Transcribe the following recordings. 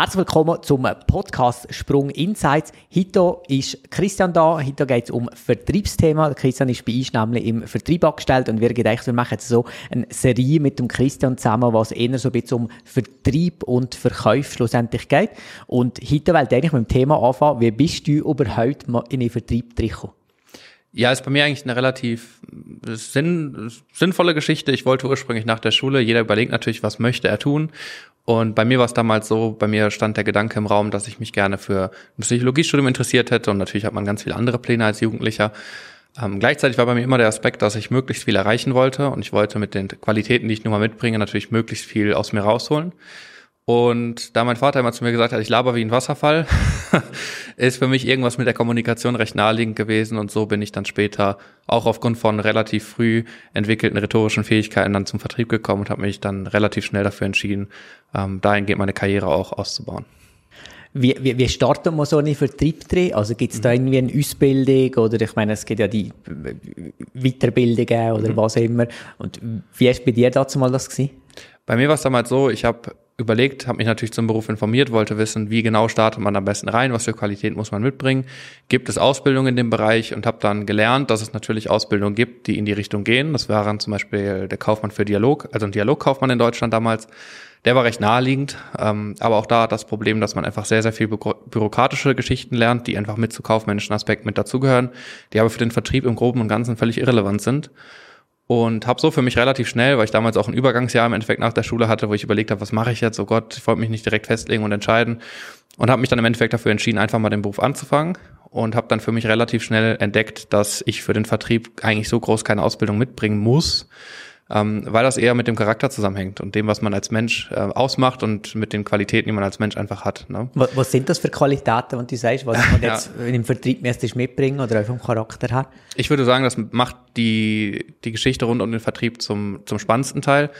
Herzlich willkommen zum Podcast Sprung Insights. Heute ist Christian da. Heute geht es um Vertriebsthema. Christian ist bei uns nämlich im Vertrieb angestellt und wir gedacht, wir machen jetzt so eine Serie mit dem Christian zusammen, was eher so ein bisschen um Vertrieb und Verkauf schlussendlich geht. Und heute wollte ich eigentlich mit dem Thema anfangen, wie bist du überhaupt in den Vertrieb gekommen? Ja, ist bei mir eigentlich eine relativ sinn, sinnvolle Geschichte. Ich wollte ursprünglich nach der Schule, jeder überlegt natürlich, was möchte er tun. Und bei mir war es damals so, bei mir stand der Gedanke im Raum, dass ich mich gerne für ein Psychologiestudium interessiert hätte und natürlich hat man ganz viele andere Pläne als Jugendlicher. Ähm, gleichzeitig war bei mir immer der Aspekt, dass ich möglichst viel erreichen wollte und ich wollte mit den Qualitäten, die ich nun mal mitbringe, natürlich möglichst viel aus mir rausholen. Und da mein Vater immer zu mir gesagt hat, ich laber wie ein Wasserfall, ist für mich irgendwas mit der Kommunikation recht naheliegend gewesen. Und so bin ich dann später auch aufgrund von relativ früh entwickelten rhetorischen Fähigkeiten dann zum Vertrieb gekommen und habe mich dann relativ schnell dafür entschieden, ähm, dahingehend meine Karriere auch auszubauen. Wie, wie, wie startet man so einen Vertrieb drin? Also gibt es da mhm. irgendwie eine Ausbildung oder ich meine, es gibt ja die Weiterbildungen oder mhm. was immer. Und wie ist bei dir dazu mal das gewesen? Bei mir war es damals so, ich habe überlegt, habe mich natürlich zum Beruf informiert, wollte wissen, wie genau startet man am besten rein, was für Qualität muss man mitbringen, gibt es Ausbildung in dem Bereich und habe dann gelernt, dass es natürlich Ausbildungen gibt, die in die Richtung gehen. Das waren zum Beispiel der Kaufmann für Dialog, also ein Dialogkaufmann in Deutschland damals. Der war recht naheliegend, ähm, aber auch da das Problem, dass man einfach sehr, sehr viel bürokratische Geschichten lernt, die einfach mit zu kaufmännischen Aspekten mit dazugehören, die aber für den Vertrieb im Groben und Ganzen völlig irrelevant sind und habe so für mich relativ schnell, weil ich damals auch ein Übergangsjahr im Endeffekt nach der Schule hatte, wo ich überlegt habe, was mache ich jetzt? Oh Gott, ich wollte mich nicht direkt festlegen und entscheiden und habe mich dann im Endeffekt dafür entschieden, einfach mal den Beruf anzufangen und habe dann für mich relativ schnell entdeckt, dass ich für den Vertrieb eigentlich so groß keine Ausbildung mitbringen muss, ähm, weil das eher mit dem Charakter zusammenhängt und dem, was man als Mensch äh, ausmacht und mit den Qualitäten, die man als Mensch einfach hat. Ne? Was, was sind das für Qualitäten, wenn du sagst, was man jetzt ja. im Vertrieb müsstest mitbringen oder auch vom Charakter her? Ich würde sagen, das macht die, die Geschichte rund um den Vertrieb zum, zum spannendsten Teil,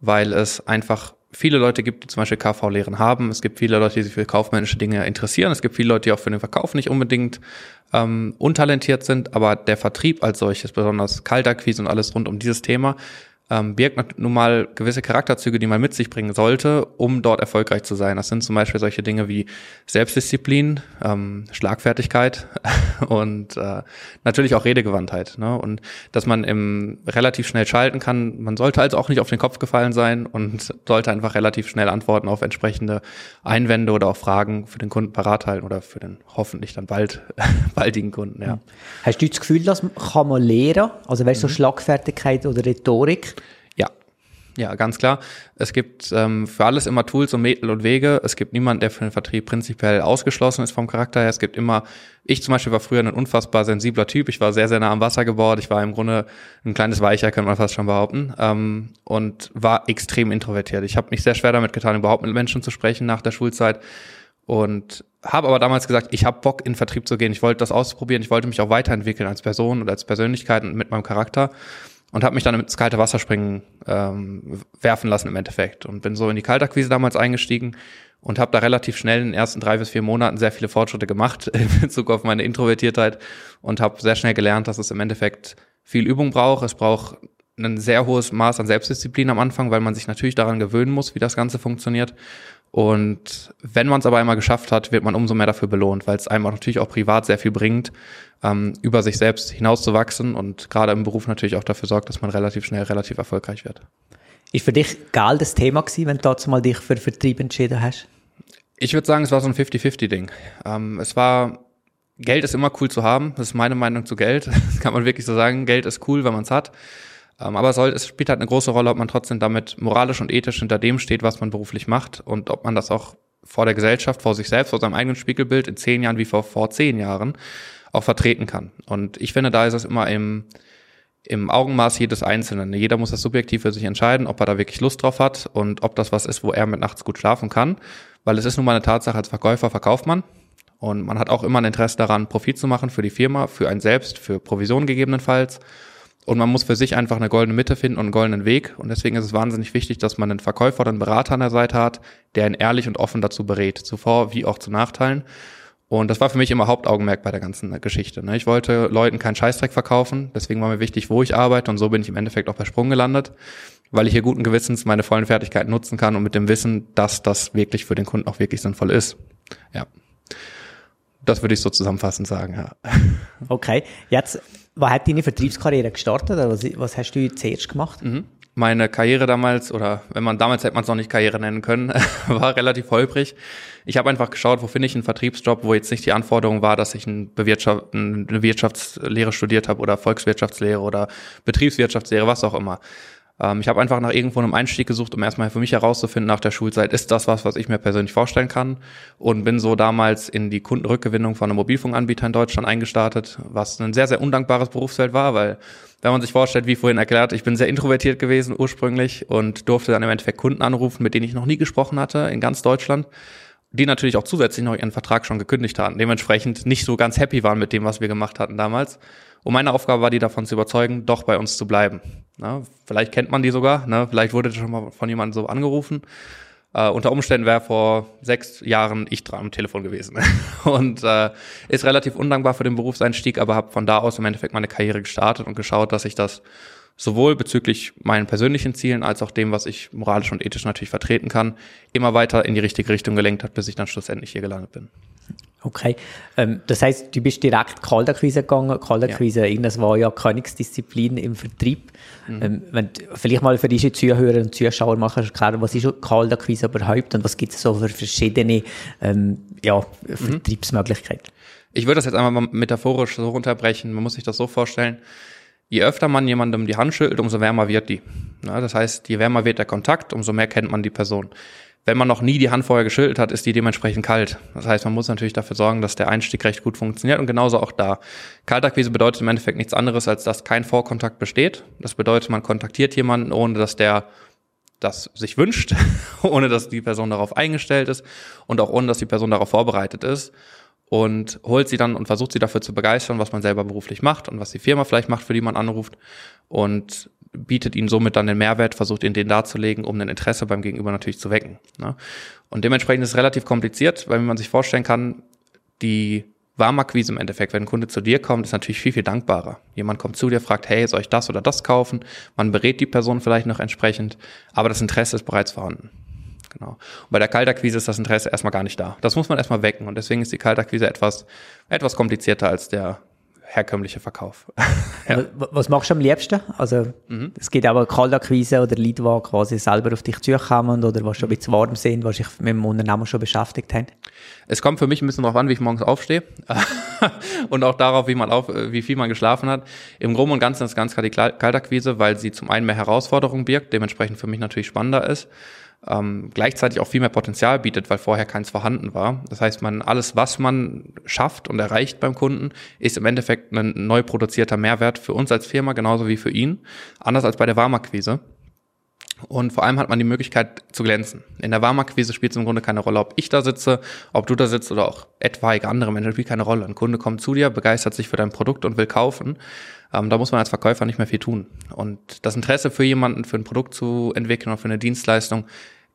weil es einfach viele Leute gibt, die zum Beispiel KV-Lehren haben. Es gibt viele Leute, die sich für kaufmännische Dinge interessieren. Es gibt viele Leute, die auch für den Verkauf nicht unbedingt ähm, untalentiert sind. Aber der Vertrieb als solches, besonders Kaltakquise und alles rund um dieses Thema, ähm, birgt nun mal gewisse Charakterzüge, die man mit sich bringen sollte, um dort erfolgreich zu sein. Das sind zum Beispiel solche Dinge wie Selbstdisziplin, ähm, Schlagfertigkeit und äh, natürlich auch Redegewandtheit. Ne? Und dass man im relativ schnell schalten kann. Man sollte also auch nicht auf den Kopf gefallen sein und sollte einfach relativ schnell Antworten auf entsprechende Einwände oder auch Fragen für den Kunden parat halten oder für den hoffentlich dann bald baldigen Kunden. Ja. Hast du das Gefühl, dass man kann man lernen? Also weißt du, so mhm. Schlagfertigkeit oder Rhetorik? Ja, ganz klar. Es gibt ähm, für alles immer Tools und Mittel und Wege. Es gibt niemanden, der für den Vertrieb prinzipiell ausgeschlossen ist vom Charakter her. Es gibt immer, ich zum Beispiel war früher ein unfassbar sensibler Typ. Ich war sehr, sehr nah am Wasser gebaut. Ich war im Grunde ein kleines Weicher, könnte man fast schon behaupten. Ähm, und war extrem introvertiert. Ich habe mich sehr schwer damit getan, überhaupt mit Menschen zu sprechen nach der Schulzeit. Und habe aber damals gesagt, ich habe Bock, in Vertrieb zu gehen. Ich wollte das ausprobieren. Ich wollte mich auch weiterentwickeln als Person und als Persönlichkeit und mit meinem Charakter und habe mich dann ins kalte Wasser springen ähm, werfen lassen im Endeffekt und bin so in die Kaltakquise damals eingestiegen und habe da relativ schnell in den ersten drei bis vier Monaten sehr viele Fortschritte gemacht in Bezug auf meine Introvertiertheit und habe sehr schnell gelernt, dass es im Endeffekt viel Übung braucht. Es braucht ein sehr hohes Maß an Selbstdisziplin am Anfang, weil man sich natürlich daran gewöhnen muss, wie das Ganze funktioniert. Und wenn man es aber einmal geschafft hat, wird man umso mehr dafür belohnt, weil es einem auch natürlich auch privat sehr viel bringt, ähm, über sich selbst hinauszuwachsen und gerade im Beruf natürlich auch dafür sorgt, dass man relativ schnell relativ erfolgreich wird. Ist für dich geil das Thema gewesen, wenn du dazu mal dich für Vertrieb entschieden hast? Ich würde sagen, es war so ein 50-50-Ding. Ähm, es war, Geld ist immer cool zu haben. Das ist meine Meinung zu Geld. Das kann man wirklich so sagen. Geld ist cool, wenn man es hat. Ähm, aber es, soll, es spielt halt eine große Rolle, ob man trotzdem damit moralisch und ethisch hinter dem steht, was man beruflich macht und ob man das auch vor der Gesellschaft, vor sich selbst, vor seinem eigenen Spiegelbild in zehn Jahren wie vor, vor zehn Jahren auch vertreten kann. Und ich finde, da ist es immer im, im Augenmaß jedes Einzelnen. Jeder muss das subjektiv für sich entscheiden, ob er da wirklich Lust drauf hat und ob das was ist, wo er mit nachts gut schlafen kann. Weil es ist nun mal eine Tatsache, als Verkäufer verkauft man. Und man hat auch immer ein Interesse daran, Profit zu machen für die Firma, für einen selbst, für Provision gegebenenfalls. Und man muss für sich einfach eine goldene Mitte finden und einen goldenen Weg. Und deswegen ist es wahnsinnig wichtig, dass man einen Verkäufer oder einen Berater an der Seite hat, der ihn ehrlich und offen dazu berät, zuvor wie auch zu Nachteilen. Und das war für mich immer Hauptaugenmerk bei der ganzen Geschichte. Ne? Ich wollte Leuten keinen Scheißdreck verkaufen, deswegen war mir wichtig, wo ich arbeite und so bin ich im Endeffekt auch bei Sprung gelandet. weil ich hier guten Gewissens meine vollen Fertigkeiten nutzen kann und mit dem Wissen, dass das wirklich für den Kunden auch wirklich sinnvoll ist. Ja. Das würde ich so zusammenfassend sagen, ja. Okay. Jetzt, was hat deine Vertriebskarriere gestartet? Oder was, was hast du zuerst gemacht? Mhm. Meine Karriere damals, oder wenn man damals hätte man es noch nicht Karriere nennen können, war relativ holprig. Ich habe einfach geschaut, wo finde ich einen Vertriebsjob, wo jetzt nicht die Anforderung war, dass ich eine Wirtschaftslehre studiert habe oder Volkswirtschaftslehre oder Betriebswirtschaftslehre, was auch immer. Ähm, ich habe einfach nach irgendwo einem Einstieg gesucht, um erstmal für mich herauszufinden nach der Schulzeit, ist das was, was ich mir persönlich vorstellen kann? Und bin so damals in die Kundenrückgewinnung von einem Mobilfunkanbieter in Deutschland eingestartet, was ein sehr, sehr undankbares Berufsfeld war, weil wenn man sich vorstellt, wie vorhin erklärt, ich bin sehr introvertiert gewesen ursprünglich und durfte dann im Endeffekt Kunden anrufen, mit denen ich noch nie gesprochen hatte in ganz Deutschland die natürlich auch zusätzlich noch ihren Vertrag schon gekündigt hatten, dementsprechend nicht so ganz happy waren mit dem, was wir gemacht hatten damals. Und meine Aufgabe war, die davon zu überzeugen, doch bei uns zu bleiben. Na, vielleicht kennt man die sogar, ne? vielleicht wurde schon mal von jemandem so angerufen. Uh, unter Umständen wäre vor sechs Jahren ich dran am Telefon gewesen und uh, ist relativ undankbar für den Berufseinstieg, aber habe von da aus im Endeffekt meine Karriere gestartet und geschaut, dass ich das sowohl bezüglich meinen persönlichen Zielen als auch dem, was ich moralisch und ethisch natürlich vertreten kann, immer weiter in die richtige Richtung gelenkt hat, bis ich dann schlussendlich hier gelandet bin. Okay, ähm, das heißt, du bist direkt Kaltakquise gegangen. Kaltakquise, ja. das war ja Königsdisziplin im Vertrieb. Mhm. Ähm, wenn vielleicht mal für diese Zuhörer und Zuschauer mal erklären, was ist Kaltakquise überhaupt und was gibt es so für verschiedene ähm, ja, mhm. Vertriebsmöglichkeiten? Ich würde das jetzt einmal mal metaphorisch so runterbrechen. Man muss sich das so vorstellen je öfter man jemandem die Hand schüttelt, umso wärmer wird die. Das heißt, je wärmer wird der Kontakt, umso mehr kennt man die Person. Wenn man noch nie die Hand vorher geschüttelt hat, ist die dementsprechend kalt. Das heißt, man muss natürlich dafür sorgen, dass der Einstieg recht gut funktioniert und genauso auch da. Kaltakquise bedeutet im Endeffekt nichts anderes, als dass kein Vorkontakt besteht. Das bedeutet, man kontaktiert jemanden, ohne dass der das sich wünscht, ohne dass die Person darauf eingestellt ist und auch ohne dass die Person darauf vorbereitet ist und holt sie dann und versucht sie dafür zu begeistern, was man selber beruflich macht und was die Firma vielleicht macht, für die man anruft und bietet ihnen somit dann den Mehrwert, versucht ihnen den darzulegen, um ein Interesse beim Gegenüber natürlich zu wecken. Ne? Und dementsprechend ist es relativ kompliziert, weil wie man sich vorstellen kann, die Warmakquise im Endeffekt, wenn ein Kunde zu dir kommt, ist natürlich viel, viel dankbarer. Jemand kommt zu dir, fragt, hey, soll ich das oder das kaufen? Man berät die Person vielleicht noch entsprechend, aber das Interesse ist bereits vorhanden. Genau. Und bei der Kaltakquise ist das Interesse erstmal gar nicht da. Das muss man erstmal wecken und deswegen ist die Kaltakquise etwas, etwas komplizierter als der herkömmliche Verkauf. ja. Was machst du am liebsten? Also mhm. es geht aber Kaltakquise oder Leute, die quasi selber auf dich zukommen oder was schon ein bisschen warm sind, was sich mit dem Unternehmen schon beschäftigt haben? Es kommt für mich ein bisschen darauf an, wie ich morgens aufstehe und auch darauf, wie man auf, wie viel man geschlafen hat. Im Groben und Ganzen ist ganz klar die Kaltakquise, weil sie zum einen mehr Herausforderungen birgt, dementsprechend für mich natürlich spannender ist ähm, gleichzeitig auch viel mehr Potenzial bietet, weil vorher keins vorhanden war. Das heißt, man alles, was man schafft und erreicht beim Kunden, ist im Endeffekt ein neu produzierter Mehrwert für uns als Firma, genauso wie für ihn. Anders als bei der Warmakquise. Und vor allem hat man die Möglichkeit zu glänzen. In der Warmakquise spielt es im Grunde keine Rolle, ob ich da sitze, ob du da sitzt oder auch etwaige andere Menschen, spielt keine Rolle. Ein Kunde kommt zu dir, begeistert sich für dein Produkt und will kaufen. Ähm, da muss man als Verkäufer nicht mehr viel tun. Und das Interesse für jemanden, für ein Produkt zu entwickeln oder für eine Dienstleistung,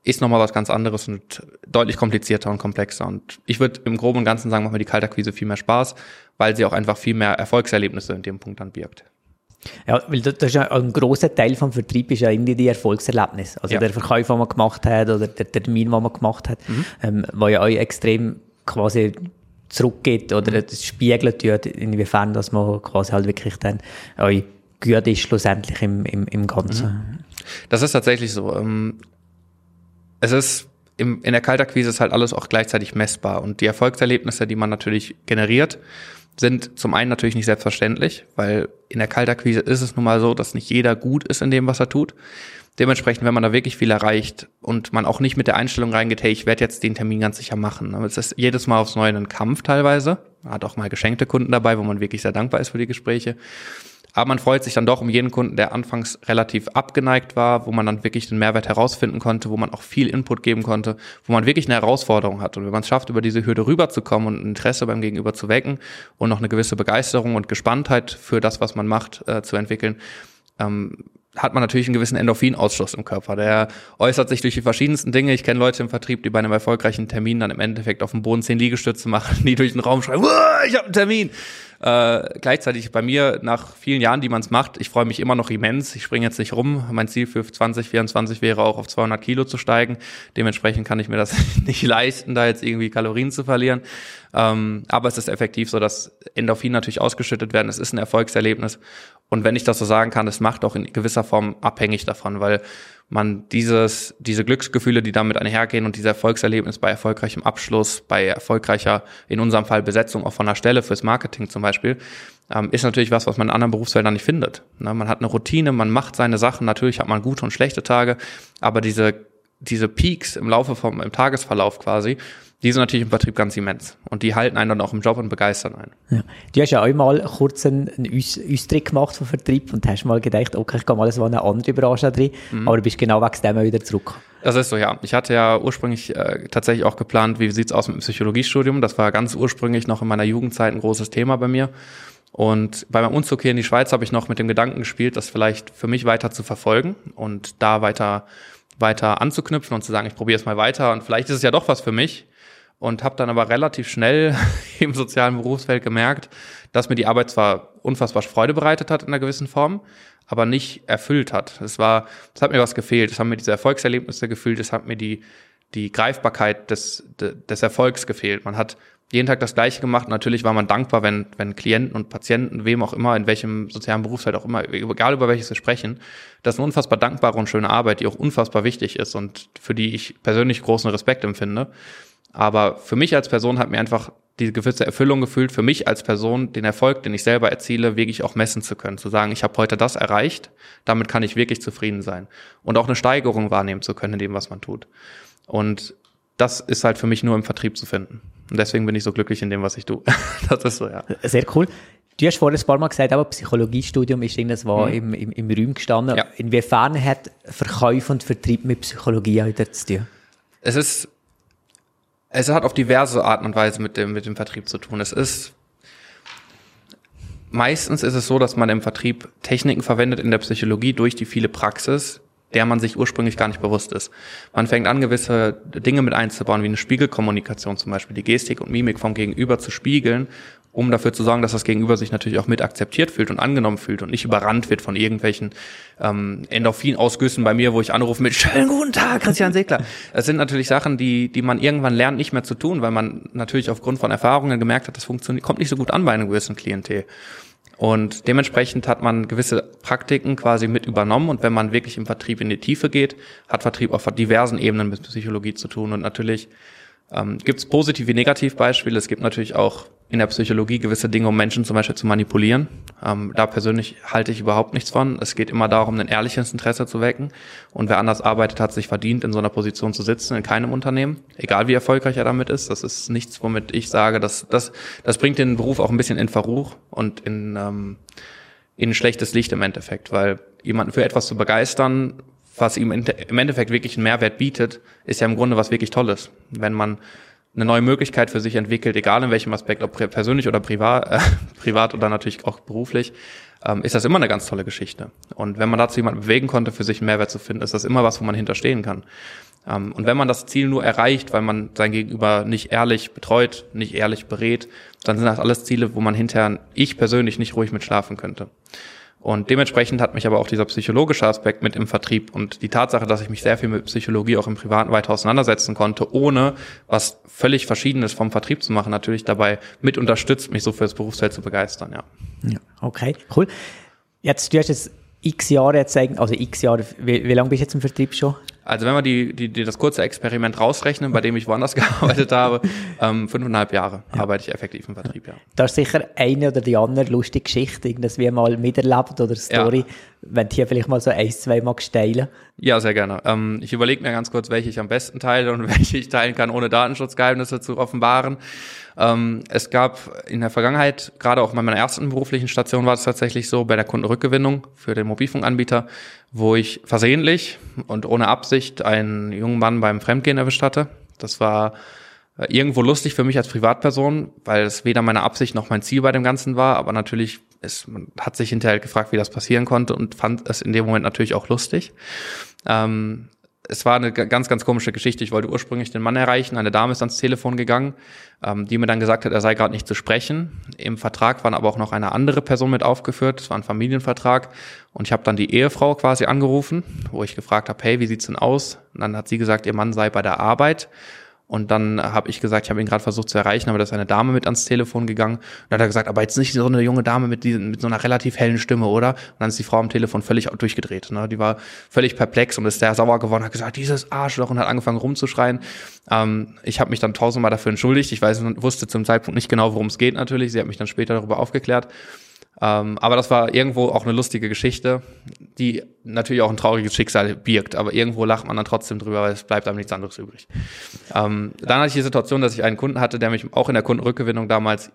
ist nochmal was ganz anderes und deutlich komplizierter und komplexer. Und ich würde im Groben und Ganzen sagen, macht mir die Kaltakquise viel mehr Spaß, weil sie auch einfach viel mehr Erfolgserlebnisse in dem Punkt dann birgt. Ja, weil das ist ja ein großer Teil vom Vertrieb ist ja irgendwie die Erfolgserlebnis. Also ja. der Verkauf, den man gemacht hat oder der Termin, den man gemacht hat, mhm. ähm, wo ja euch extrem quasi zurückgeht oder mhm. das spiegelt, inwiefern dass man quasi halt wirklich dann euch gut ist schlussendlich im, im, im Ganzen. Mhm. Das ist tatsächlich so. Ähm, es ist im, in der Kaltakquise ist halt alles auch gleichzeitig messbar und die Erfolgserlebnisse, die man natürlich generiert, sind zum einen natürlich nicht selbstverständlich, weil in der Kaltakquise ist es nun mal so, dass nicht jeder gut ist in dem, was er tut. Dementsprechend, wenn man da wirklich viel erreicht und man auch nicht mit der Einstellung reingeht, hey, ich werde jetzt den Termin ganz sicher machen. Aber es ist jedes Mal aufs Neue ein Kampf teilweise. Man hat auch mal geschenkte Kunden dabei, wo man wirklich sehr dankbar ist für die Gespräche. Aber man freut sich dann doch um jeden Kunden, der anfangs relativ abgeneigt war, wo man dann wirklich den Mehrwert herausfinden konnte, wo man auch viel Input geben konnte, wo man wirklich eine Herausforderung hat. Und wenn man es schafft, über diese Hürde rüberzukommen und Interesse beim Gegenüber zu wecken und noch eine gewisse Begeisterung und Gespanntheit für das, was man macht, äh, zu entwickeln, ähm, hat man natürlich einen gewissen Endorphinausstoß im Körper. Der äußert sich durch die verschiedensten Dinge. Ich kenne Leute im Vertrieb, die bei einem erfolgreichen Termin dann im Endeffekt auf dem Boden zehn Liegestütze machen, die durch den Raum schreien, ich habe einen Termin Äh, gleichzeitig bei mir nach vielen Jahren, die man es macht, ich freue mich immer noch immens. Ich springe jetzt nicht rum. Mein Ziel für 2024 wäre auch auf 200 Kilo zu steigen. Dementsprechend kann ich mir das nicht leisten, da jetzt irgendwie Kalorien zu verlieren. Ähm, aber es ist effektiv so, dass Endorphin natürlich ausgeschüttet werden. Es ist ein Erfolgserlebnis. Und wenn ich das so sagen kann, es macht auch in gewisser Form abhängig davon, weil man dieses, diese Glücksgefühle, die damit einhergehen und dieser Erfolgserlebnis bei erfolgreichem Abschluss, bei erfolgreicher, in unserem Fall Besetzung auch von einer Stelle fürs Marketing zum Beispiel, ähm, ist natürlich was, was man in anderen Berufsfeldern nicht findet. Ne? Man hat eine Routine, man macht seine Sachen, natürlich hat man gute und schlechte Tage, aber diese, diese Peaks im Laufe vom, im Tagesverlauf quasi, die sind natürlich im Vertrieb ganz immens. Und die halten einen dann auch im Job und begeistern einen. Ja. Du hast ja auch mal kurz einen, einen Austritt gemacht vom Vertrieb und hast mal gedacht, okay, ich gehe mal so eine andere Branche drin, mhm. aber du bist genau wegen dem wieder zurück. Das ist so, ja. Ich hatte ja ursprünglich äh, tatsächlich auch geplant, wie sieht's aus mit dem Psychologiestudium. Das war ganz ursprünglich noch in meiner Jugendzeit ein großes Thema bei mir. Und bei meinem Umzug hier in die Schweiz habe ich noch mit dem Gedanken gespielt, das vielleicht für mich weiter zu verfolgen und da weiter weiter anzuknüpfen und zu sagen, ich probiere es mal weiter und vielleicht ist es ja doch was für mich und habe dann aber relativ schnell im sozialen Berufsfeld gemerkt, dass mir die Arbeit zwar unfassbar Freude bereitet hat in einer gewissen Form, aber nicht erfüllt hat. Es war, es hat mir was gefehlt. Es haben mir diese Erfolgserlebnisse gefühlt. Es hat mir die die Greifbarkeit des des Erfolgs gefehlt. Man hat jeden Tag das Gleiche gemacht. Natürlich war man dankbar, wenn wenn Klienten und Patienten, wem auch immer, in welchem sozialen Berufsfeld auch immer, egal über welches wir sprechen, das ist eine unfassbar dankbare und schöne Arbeit, die auch unfassbar wichtig ist und für die ich persönlich großen Respekt empfinde. Aber für mich als Person hat mir einfach die gewisse Erfüllung gefühlt, für mich als Person den Erfolg, den ich selber erziele, wirklich auch messen zu können. Zu sagen, ich habe heute das erreicht, damit kann ich wirklich zufrieden sein. Und auch eine Steigerung wahrnehmen zu können in dem, was man tut. Und das ist halt für mich nur im Vertrieb zu finden. Und deswegen bin ich so glücklich in dem, was ich tue. das ist so, ja. Sehr cool. Du hast vorhin ein paar Mal gesagt, aber Psychologiestudium ist irgendwas, was mhm. im, im, im Raum gestanden. Ja. Inwiefern hat Verkauf und Vertrieb mit Psychologie heute zu tun? Es ist es hat auf diverse Arten und Weise mit dem, mit dem Vertrieb zu tun. Es ist, meistens ist es so, dass man im Vertrieb Techniken verwendet in der Psychologie durch die viele Praxis, der man sich ursprünglich gar nicht bewusst ist. Man fängt an, gewisse Dinge mit einzubauen, wie eine Spiegelkommunikation zum Beispiel, die Gestik und Mimik vom Gegenüber zu spiegeln um dafür zu sorgen, dass das Gegenüber sich natürlich auch mit akzeptiert fühlt und angenommen fühlt und nicht überrannt wird von irgendwelchen ähm, Endorphinausgüssen bei mir, wo ich anrufe mit schönen guten Tag, Christian Segler. Das sind natürlich Sachen, die, die man irgendwann lernt, nicht mehr zu tun, weil man natürlich aufgrund von Erfahrungen gemerkt hat, das funktioniert, kommt nicht so gut an bei einem gewissen Klientel. Und dementsprechend hat man gewisse Praktiken quasi mit übernommen. Und wenn man wirklich im Vertrieb in die Tiefe geht, hat Vertrieb auf diversen Ebenen mit Psychologie zu tun. Und natürlich ähm, gibt es positive, Negativbeispiele. Es gibt natürlich auch in der Psychologie gewisse Dinge, um Menschen zum Beispiel zu manipulieren. Ähm, da persönlich halte ich überhaupt nichts von. Es geht immer darum, ein ehrliches Interesse zu wecken. Und wer anders arbeitet, hat sich verdient, in so einer Position zu sitzen, in keinem Unternehmen. Egal wie erfolgreich er damit ist. Das ist nichts, womit ich sage, dass das, das bringt den Beruf auch ein bisschen in Verruch und in, ähm, in schlechtes Licht im Endeffekt. Weil jemanden für etwas zu begeistern, was ihm im Endeffekt wirklich einen Mehrwert bietet, ist ja im Grunde was wirklich Tolles. Wenn man eine neue Möglichkeit für sich entwickelt, egal in welchem Aspekt, ob persönlich oder privat, äh, privat oder natürlich auch beruflich, ähm, ist das immer eine ganz tolle Geschichte. Und wenn man dazu jemanden bewegen konnte, für sich einen Mehrwert zu finden, ist das immer was, wo man hinterstehen kann. Ähm, und wenn man das Ziel nur erreicht, weil man sein Gegenüber nicht ehrlich betreut, nicht ehrlich berät, dann sind das alles Ziele, wo man hinterher, ich persönlich, nicht ruhig mit schlafen könnte. Und dementsprechend hat mich aber auch dieser psychologische Aspekt mit im Vertrieb und die Tatsache, dass ich mich sehr viel mit Psychologie auch im Privaten weiter auseinandersetzen konnte, ohne was völlig Verschiedenes vom Vertrieb zu machen, natürlich dabei mit unterstützt, mich so für das Berufsfeld zu begeistern, ja. ja okay, cool. Jetzt, du hast jetzt x Jahre jetzt, also x Jahre, wie, wie lange bist du jetzt im Vertrieb schon? Also wenn wir die, die, die das kurze Experiment rausrechnen, bei dem ich woanders gearbeitet habe, ähm, fünfeinhalb Jahre ja. arbeite ich effektiv im Vertrieb, ja. Da ist sicher eine oder die andere lustige Geschichte, dass wir mal miterlebt oder Story, ja. wenn du hier vielleicht mal so ein, zwei magst teilen. Ja, sehr gerne. Ähm, ich überlege mir ganz kurz, welche ich am besten teile und welche ich teilen kann, ohne Datenschutzgeheimnisse zu offenbaren. Ähm, es gab in der Vergangenheit, gerade auch bei meiner ersten beruflichen Station war es tatsächlich so, bei der Kundenrückgewinnung für den Mobilfunkanbieter, wo ich versehentlich und ohne Absicht einen jungen Mann beim Fremdgehen erwischt hatte. Das war äh, irgendwo lustig für mich als Privatperson, weil es weder meine Absicht noch mein Ziel bei dem Ganzen war, aber natürlich ist, man hat sich hinterher gefragt, wie das passieren konnte und fand es in dem Moment natürlich auch lustig. Ähm, es war eine ganz, ganz komische Geschichte. Ich wollte ursprünglich den Mann erreichen. Eine Dame ist ans Telefon gegangen, ähm, die mir dann gesagt hat, er sei gerade nicht zu sprechen. Im Vertrag waren aber auch noch eine andere Person mit aufgeführt. Es war ein Familienvertrag. Und ich habe dann die Ehefrau quasi angerufen, wo ich gefragt habe, hey, wie sieht's denn aus? Und dann hat sie gesagt, ihr Mann sei bei der Arbeit. Und dann habe ich gesagt, ich habe ihn gerade versucht zu erreichen, aber da ist eine Dame mit ans Telefon gegangen. Und dann hat er gesagt, aber jetzt nicht so eine junge Dame mit, diesen, mit so einer relativ hellen Stimme, oder? Und dann ist die Frau am Telefon völlig durchgedreht. Ne? Die war völlig perplex und ist sehr sauer geworden, hat gesagt, dieses Arschloch und hat angefangen rumzuschreien. Ähm, ich habe mich dann tausendmal dafür entschuldigt. Ich weiß, wusste zum Zeitpunkt nicht genau, worum es geht natürlich. Sie hat mich dann später darüber aufgeklärt. Ähm, aber das war irgendwo auch eine lustige Geschichte, die natürlich auch ein trauriges Schicksal birgt. Aber irgendwo lacht man dann trotzdem drüber, weil es bleibt einem nichts anderes übrig. Ähm, dann hatte ich die Situation, dass ich einen Kunden hatte, der mich auch in der Kundenrückgewinnung damals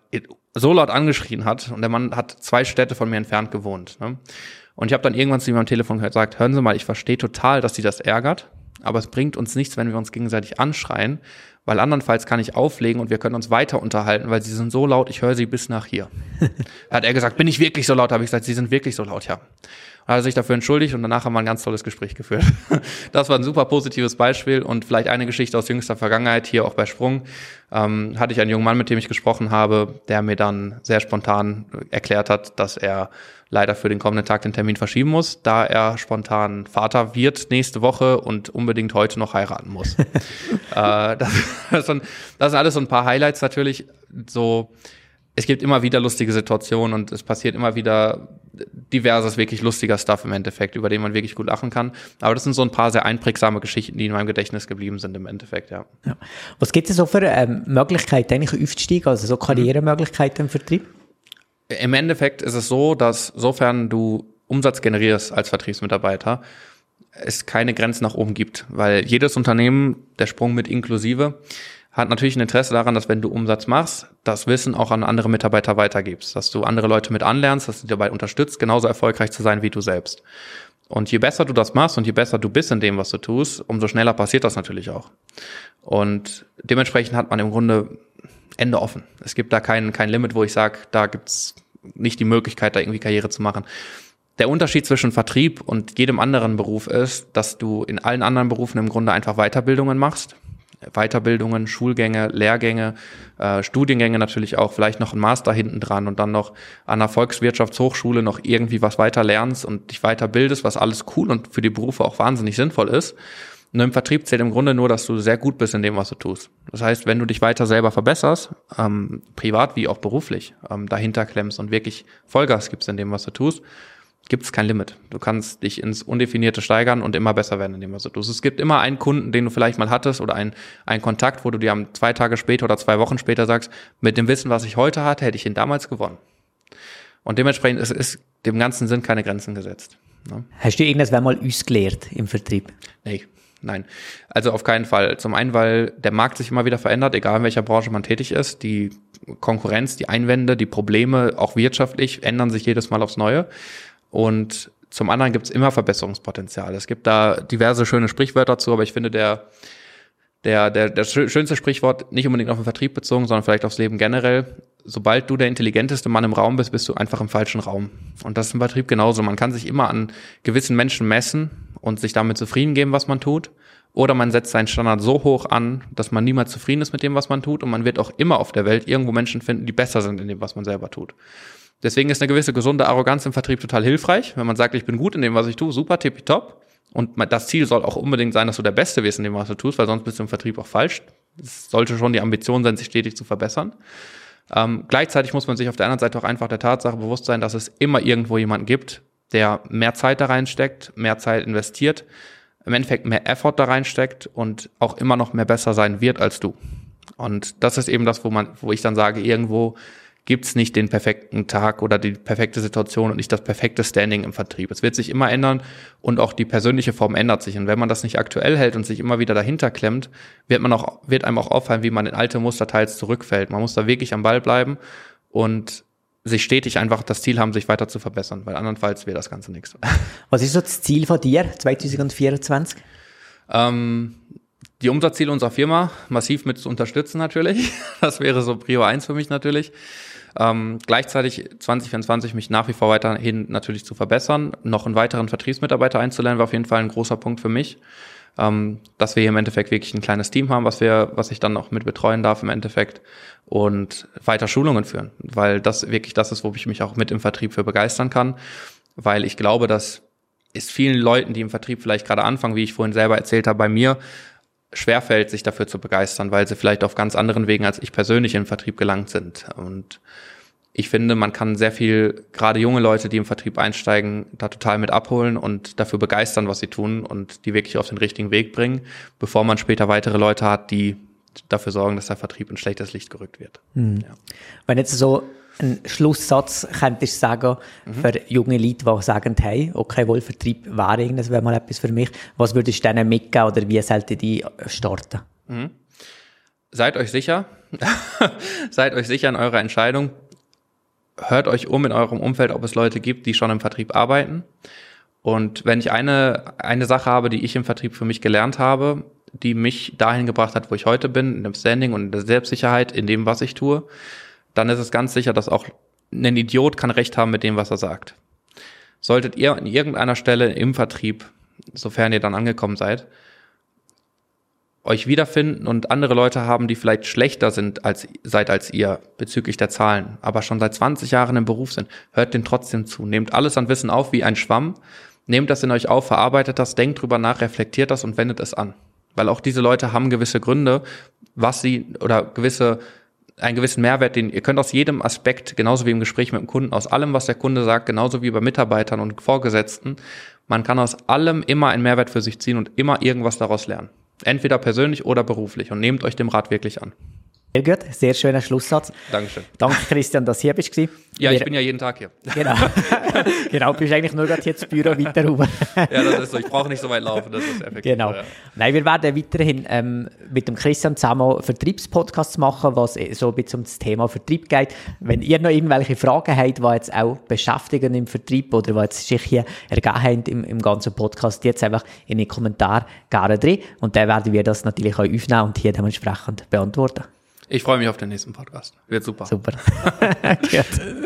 so laut angeschrien hat. Und der Mann hat zwei Städte von mir entfernt gewohnt. Ne? Und ich habe dann irgendwann zu ihm am Telefon gesagt, hören Sie mal, ich verstehe total, dass Sie das ärgert. Aber es bringt uns nichts, wenn wir uns gegenseitig anschreien, weil andernfalls kann ich auflegen und wir können uns weiter unterhalten, weil sie sind so laut, ich höre sie bis nach hier. hat er gesagt, bin ich wirklich so laut? Habe ich gesagt, sie sind wirklich so laut, ja. Hat er sich dafür entschuldigt und danach haben wir ein ganz tolles Gespräch geführt. das war ein super positives Beispiel und vielleicht eine Geschichte aus jüngster Vergangenheit, hier auch bei Sprung, ähm, hatte ich einen jungen Mann, mit dem ich gesprochen habe, der mir dann sehr spontan erklärt hat, dass er leider für den kommenden Tag den Termin verschieben muss, da er spontan Vater wird nächste Woche und unbedingt heute noch heiraten muss. äh, das, das, sind, das sind alles so ein paar Highlights natürlich. So, es gibt immer wieder lustige Situationen und es passiert immer wieder diverses wirklich lustiger Stuff im Endeffekt, über den man wirklich gut lachen kann. Aber das sind so ein paar sehr einprägsame Geschichten, die in meinem Gedächtnis geblieben sind im Endeffekt, ja. ja. Was gibt es so für ähm, Möglichkeiten, eigentlich aufzusteigen, also so Karrieremöglichkeiten im Vertrieb? Im Endeffekt ist es so, dass sofern du Umsatz generierst als Vertriebsmitarbeiter, es keine Grenzen nach oben gibt, weil jedes Unternehmen, der Sprung mit inklusive, hat natürlich ein Interesse daran, dass wenn du Umsatz machst, das Wissen auch an andere Mitarbeiter weitergibst, dass du andere Leute mit anlernst, dass du dabei unterstützt, genauso erfolgreich zu sein wie du selbst. Und je besser du das machst und je besser du bist in dem, was du tust, umso schneller passiert das natürlich auch. Und dementsprechend hat man im Grunde Ende offen. Es gibt da kein, kein Limit, wo ich sage, da gibt's nicht die Möglichkeit, da irgendwie Karriere zu machen. Der Unterschied zwischen Vertrieb und jedem anderen Beruf ist, dass du in allen anderen Berufen im Grunde einfach Weiterbildungen machst. Weiterbildungen, Schulgänge, Lehrgänge, äh, Studiengänge natürlich auch, vielleicht noch ein Master hinten dran und dann noch an der Volkswirtschaftshochschule noch irgendwie was weiter lernst und dich weiterbildest, was alles cool und für die Berufe auch wahnsinnig sinnvoll ist. Und im Vertrieb zählt im Grunde nur, dass du sehr gut bist in dem, was du tust. Das heißt, wenn du dich weiter selber verbesserst, ähm, privat wie auch beruflich, ähm, dahinter klemmst und wirklich Vollgas gibst in dem, was du tust, gibt es kein Limit. Du kannst dich ins Undefinierte steigern und immer besser werden in dem, was du tust. Es gibt immer einen Kunden, den du vielleicht mal hattest oder einen, einen Kontakt, wo du dir am zwei Tage später oder zwei Wochen später sagst, mit dem Wissen, was ich heute hatte, hätte ich ihn damals gewonnen. Und dementsprechend ist, ist dem ganzen Sinn keine Grenzen gesetzt. Ne? Hast du irgendwas mal ausgelehrt im Vertrieb? Nee, Nein, also auf keinen Fall. Zum einen, weil der Markt sich immer wieder verändert, egal in welcher Branche man tätig ist. Die Konkurrenz, die Einwände, die Probleme, auch wirtschaftlich, ändern sich jedes Mal aufs Neue. Und zum anderen gibt es immer Verbesserungspotenzial. Es gibt da diverse schöne Sprichwörter zu, aber ich finde, der, der, der, der schönste Sprichwort, nicht unbedingt auf den Vertrieb bezogen, sondern vielleicht aufs Leben generell. Sobald du der intelligenteste Mann im Raum bist, bist du einfach im falschen Raum. Und das ist im Vertrieb genauso. Man kann sich immer an gewissen Menschen messen und sich damit zufrieden geben, was man tut. Oder man setzt seinen Standard so hoch an, dass man niemals zufrieden ist mit dem, was man tut. Und man wird auch immer auf der Welt irgendwo Menschen finden, die besser sind in dem, was man selber tut. Deswegen ist eine gewisse gesunde Arroganz im Vertrieb total hilfreich. Wenn man sagt, ich bin gut in dem, was ich tue, super, tippitopp. Und das Ziel soll auch unbedingt sein, dass du der Beste wirst in dem, was du tust, weil sonst bist du im Vertrieb auch falsch. Es sollte schon die Ambition sein, sich stetig zu verbessern. Ähm, gleichzeitig muss man sich auf der anderen Seite auch einfach der Tatsache bewusst sein, dass es immer irgendwo jemanden gibt, der mehr Zeit da reinsteckt, mehr Zeit investiert, im Endeffekt mehr Effort da reinsteckt und auch immer noch mehr besser sein wird als du. Und das ist eben das, wo man, wo ich dann sage, irgendwo gibt's nicht den perfekten Tag oder die perfekte Situation und nicht das perfekte Standing im Vertrieb. Es wird sich immer ändern und auch die persönliche Form ändert sich. Und wenn man das nicht aktuell hält und sich immer wieder dahinter klemmt, wird man auch, wird einem auch auffallen, wie man in alte Muster teils zurückfällt. Man muss da wirklich am Ball bleiben und sich stetig einfach das Ziel haben, sich weiter zu verbessern, weil andernfalls wäre das Ganze nichts. Was ist so das Ziel von dir 2024? Ähm, die Umsatzziele unserer Firma massiv mit zu unterstützen natürlich. Das wäre so Prio 1 für mich natürlich. Ähm, gleichzeitig 2024 mich nach wie vor weiterhin natürlich zu verbessern. Noch einen weiteren Vertriebsmitarbeiter einzulernen, war auf jeden Fall ein großer Punkt für mich. ähm, dass wir hier im Endeffekt wirklich ein kleines Team haben, was wir, was ich dann noch mit betreuen darf im Endeffekt und weiter Schulungen führen, weil das wirklich das ist, wo ich mich auch mit im Vertrieb für begeistern kann, weil ich glaube, dass es vielen Leuten, die im Vertrieb vielleicht gerade anfangen, wie ich vorhin selber erzählt habe, bei mir schwerfällt, sich dafür zu begeistern, weil sie vielleicht auf ganz anderen Wegen als ich persönlich in den Vertrieb gelangt sind. Und ich finde, man kann sehr viel, gerade junge Leute, die im Vertrieb einsteigen, da total mit abholen und dafür begeistern, was sie tun und die wirklich auf den richtigen Weg bringen, bevor man später weitere Leute hat, die dafür sorgen, dass der Vertrieb in schlechtes Licht gerückt wird. Mhm. Ja. Wenn jetzt so ein Schlusssatz könntest du sagen für junge Leute, die sagen, hey, okay, wohl Vertrieb wäre irgendwas, wäre mal etwas für mich. Was würdest du denen mitgeben oder wie sollten die starten? Mhm. Seid euch sicher. Seid euch sicher in eurer Entscheidung. Hört euch um in eurem Umfeld, ob es Leute gibt, die schon im Vertrieb arbeiten. Und wenn ich eine, eine Sache habe, die ich im Vertrieb für mich gelernt habe, die mich dahin gebracht hat, wo ich heute bin, in dem Standing und in der Selbstsicherheit, in dem, was ich tue, dann ist es ganz sicher, dass auch ein Idiot kann Recht haben mit dem, was er sagt. Solltet ihr an irgendeiner Stelle im Vertrieb, sofern ihr dann angekommen seid, euch wiederfinden und andere Leute haben, die vielleicht schlechter sind als seid als ihr bezüglich der Zahlen, aber schon seit 20 Jahren im Beruf sind, hört den trotzdem zu. Nehmt alles an Wissen auf wie ein Schwamm, nehmt das in euch auf, verarbeitet das, denkt drüber nach, reflektiert das und wendet es an. Weil auch diese Leute haben gewisse Gründe, was sie oder gewisse einen gewissen Mehrwert, den ihr könnt aus jedem Aspekt, genauso wie im Gespräch mit dem Kunden, aus allem, was der Kunde sagt, genauso wie bei Mitarbeitern und Vorgesetzten, man kann aus allem immer einen Mehrwert für sich ziehen und immer irgendwas daraus lernen. Entweder persönlich oder beruflich und nehmt euch dem Rat wirklich an. Sehr gut, sehr schöner Schlusssatz. Dankeschön. Danke, Christian, dass du hier bist. Ja, ich bin ja jeden Tag hier. Genau. genau, du bist eigentlich nur gerade jetzt Büro weiter rüber. ja, das ist so. Ich brauche nicht so weit laufen, das ist effektiv. Genau. Ja. Nein, wir werden weiterhin ähm, mit dem Christian zusammen Vertriebspodcasts machen, was so ein bisschen um das Thema Vertrieb geht. Wenn ihr noch irgendwelche Fragen habt, die jetzt auch beschäftigen im Vertrieb oder die jetzt sich hier ergeben haben im, im ganzen Podcast, jetzt einfach in den Kommentaren gerne drin und dann werden wir das natürlich auch aufnehmen und hier dementsprechend beantworten. Ich freue mich auf den nächsten Podcast. Wird super. Super.